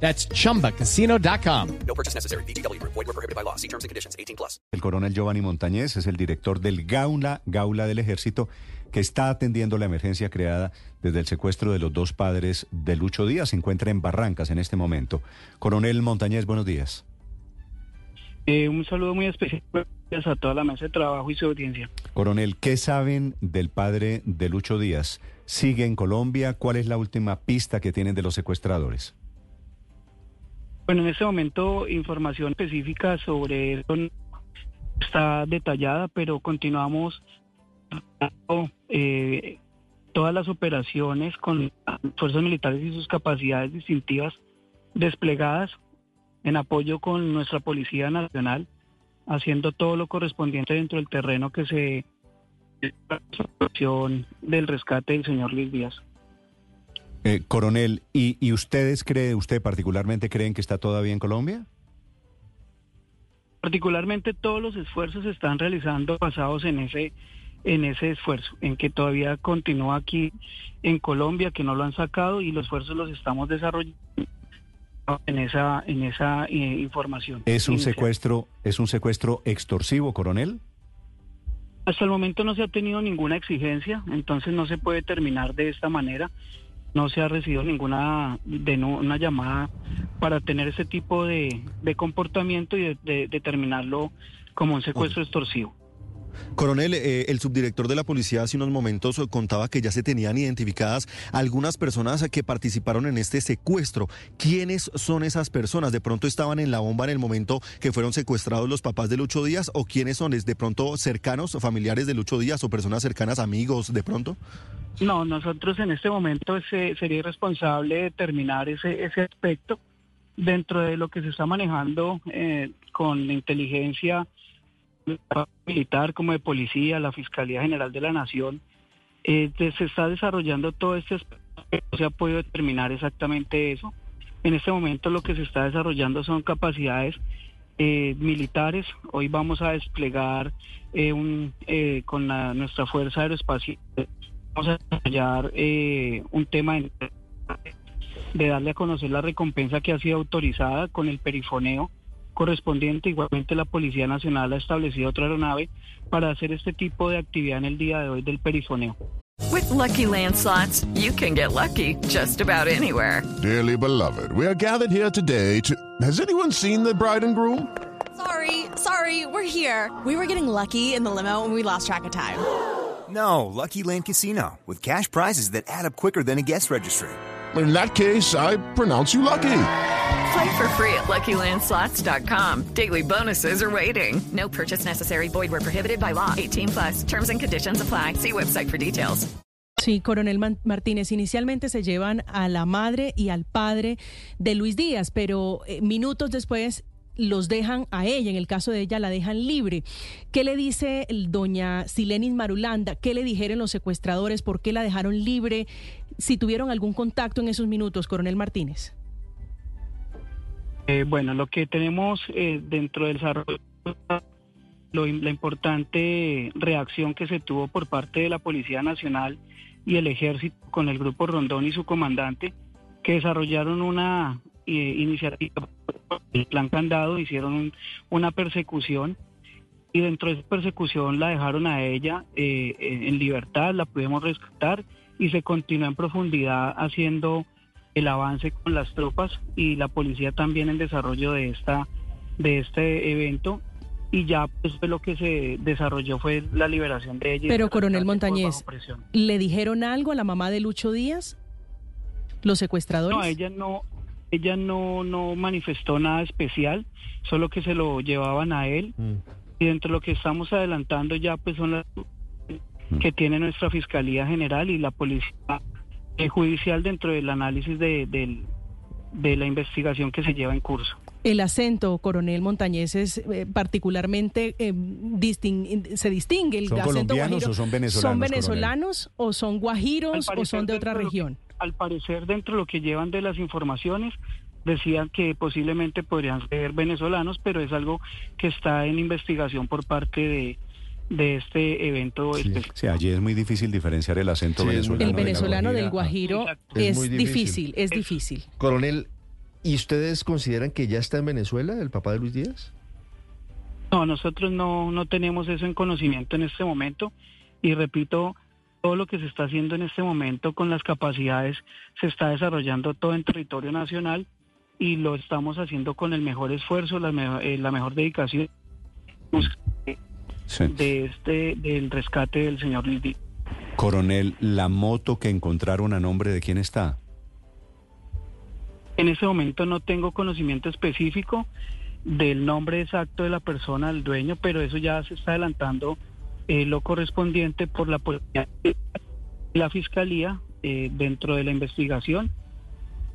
That's chumbacasino.com. No purchase necessary. BGW. Void were prohibited by law. See terms and conditions. 18 plus. El coronel Giovanni Montañez es el director del Gaula, Gaula del Ejército, que está atendiendo la emergencia creada desde el secuestro de los dos padres de Lucho Díaz. Se encuentra en Barrancas en este momento. Coronel Montañez, buenos días. Eh, un saludo muy especial gracias a toda la mesa de trabajo y su audiencia. Coronel, ¿qué saben del padre de Lucho Díaz? ¿Sigue en Colombia? ¿Cuál es la última pista que tienen de los secuestradores? Bueno, en este momento información específica sobre esto no está detallada, pero continuamos eh, todas las operaciones con fuerzas militares y sus capacidades distintivas desplegadas en apoyo con nuestra Policía Nacional, haciendo todo lo correspondiente dentro del terreno que se del rescate del señor Luis Díaz. Eh, coronel, ¿y, ¿y ustedes cree, usted particularmente creen que está todavía en Colombia? Particularmente todos los esfuerzos se están realizando basados en ese en ese esfuerzo, en que todavía continúa aquí en Colombia, que no lo han sacado y los esfuerzos los estamos desarrollando en esa en esa eh, información. ¿Es un inicial. secuestro, es un secuestro extorsivo, coronel? Hasta el momento no se ha tenido ninguna exigencia, entonces no se puede terminar de esta manera. No se ha recibido ninguna de no- una llamada para tener ese tipo de, de comportamiento y de, de- determinarlo como un secuestro extorsivo. Coronel, eh, el subdirector de la policía hace unos momentos contaba que ya se tenían identificadas algunas personas que participaron en este secuestro. ¿Quiénes son esas personas? ¿De pronto estaban en la bomba en el momento que fueron secuestrados los papás de Lucho Díaz? ¿O quiénes son? ¿Es de pronto cercanos, familiares de Lucho Díaz o personas cercanas, amigos de pronto? No, nosotros en este momento se- sería irresponsable determinar ese, ese aspecto dentro de lo que se está manejando eh, con la inteligencia militar como de policía, la Fiscalía General de la Nación. eh, se está desarrollando todo este no se ha podido determinar exactamente eso. En este momento lo que se está desarrollando son capacidades eh, militares. Hoy vamos a desplegar eh, un, eh, con la- nuestra Fuerza Aeroespacial vamos a desarrollar eh, un tema de darle a conocer la recompensa que ha sido autorizada con el perifoneo correspondiente. Igualmente la Policía Nacional ha establecido otra aeronave para hacer este tipo de actividad en el día de hoy del perifoneo. With Lucky Land slots, you can get lucky just about anywhere. Dearly beloved, we are gathered here today to. Has anyone seen the bride and groom? Sorry, sorry, we're here. We were getting lucky in the limo and we lost track of time. No, Lucky Land Casino, with cash prizes that add up quicker than a guest registry. In that case, I pronounce you lucky. Play for free at LuckyLandSlots.com. Daily bonuses are waiting. No purchase necessary. Void where prohibited by law. 18 plus. Terms and conditions apply. See website for details. Sí, coronel Martínez, inicialmente se llevan a la madre y al padre de Luis Díaz, pero eh, minutos después los dejan a ella, en el caso de ella la dejan libre. ¿Qué le dice doña Silenis Marulanda? ¿Qué le dijeron los secuestradores? ¿Por qué la dejaron libre? Si tuvieron algún contacto en esos minutos, coronel Martínez. Eh, bueno, lo que tenemos eh, dentro del desarrollo, lo- la importante reacción que se tuvo por parte de la Policía Nacional y el Ejército con el Grupo Rondón y su comandante, que desarrollaron una eh, iniciativa, el plan candado, hicieron un- una persecución y dentro de esa persecución la dejaron a ella en libertad, la pudimos rescatar y se continuó en profundidad haciendo el avance con las tropas y la policía también en desarrollo de esta de este evento y ya pues lo que se desarrolló fue la liberación de ella. Pero, el coronel Montañez. ¿le dijeron algo a la mamá de Lucho Díaz? ¿Los secuestradores? No, ella no ella no no manifestó nada especial, solo que se lo llevaban a él y dentro de lo que estamos adelantando ya pues son las que tiene nuestra Fiscalía General y la Policía Judicial dentro del análisis de, de la investigación que se lleva en curso. El acento, coronel Montañez, es eh, particularmente eh, disting- se distingue. El ¿Son acento colombianos guajiro. o son venezolanos, ¿Son coronel? venezolanos o son guajiros o son de otra de lo región? al parecer, dentro de lo que llevan de las informaciones, decían que posiblemente podrían ser venezolanos, pero es algo que está en investigación por parte de, de este evento específico. Sí, allí es muy difícil diferenciar el acento Sí, venezolano. El de venezolano del guajiro Exacto. Es difícil, difícil. es difícil. Coronel, ¿y ustedes consideran que ya está en Venezuela el papá de Luis Díaz? No, nosotros no, no tenemos eso en conocimiento en este momento y repito, todo lo que se está haciendo en este momento con las capacidades se está desarrollando todo en territorio nacional y lo estamos haciendo con el mejor esfuerzo, la, me- eh, la mejor dedicación Sí. de este del rescate del señor Luis Díaz. Coronel, la moto que encontraron a nombre de quién está. En este momento no tengo conocimiento específico del nombre exacto de la persona, del dueño, pero eso ya se está adelantando eh, lo correspondiente por la policía y la fiscalía eh, dentro de la investigación.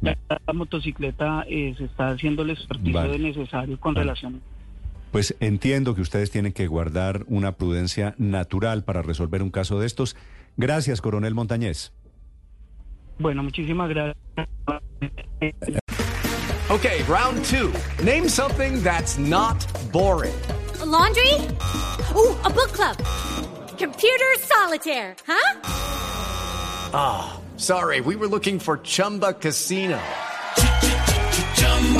La motocicleta eh, se está haciendo el experticio Vale. necesario con Vale. relación. Pues entiendo que ustedes tienen que guardar una prudencia natural para resolver un caso de estos. Gracias, coronel Montañez. Bueno, muchísimas gracias. Okay, round two. Name something that's not boring. laundry? Ooh, a book club. Computer solitaire, huh? Ah, sorry, we were looking for Chumba Casino.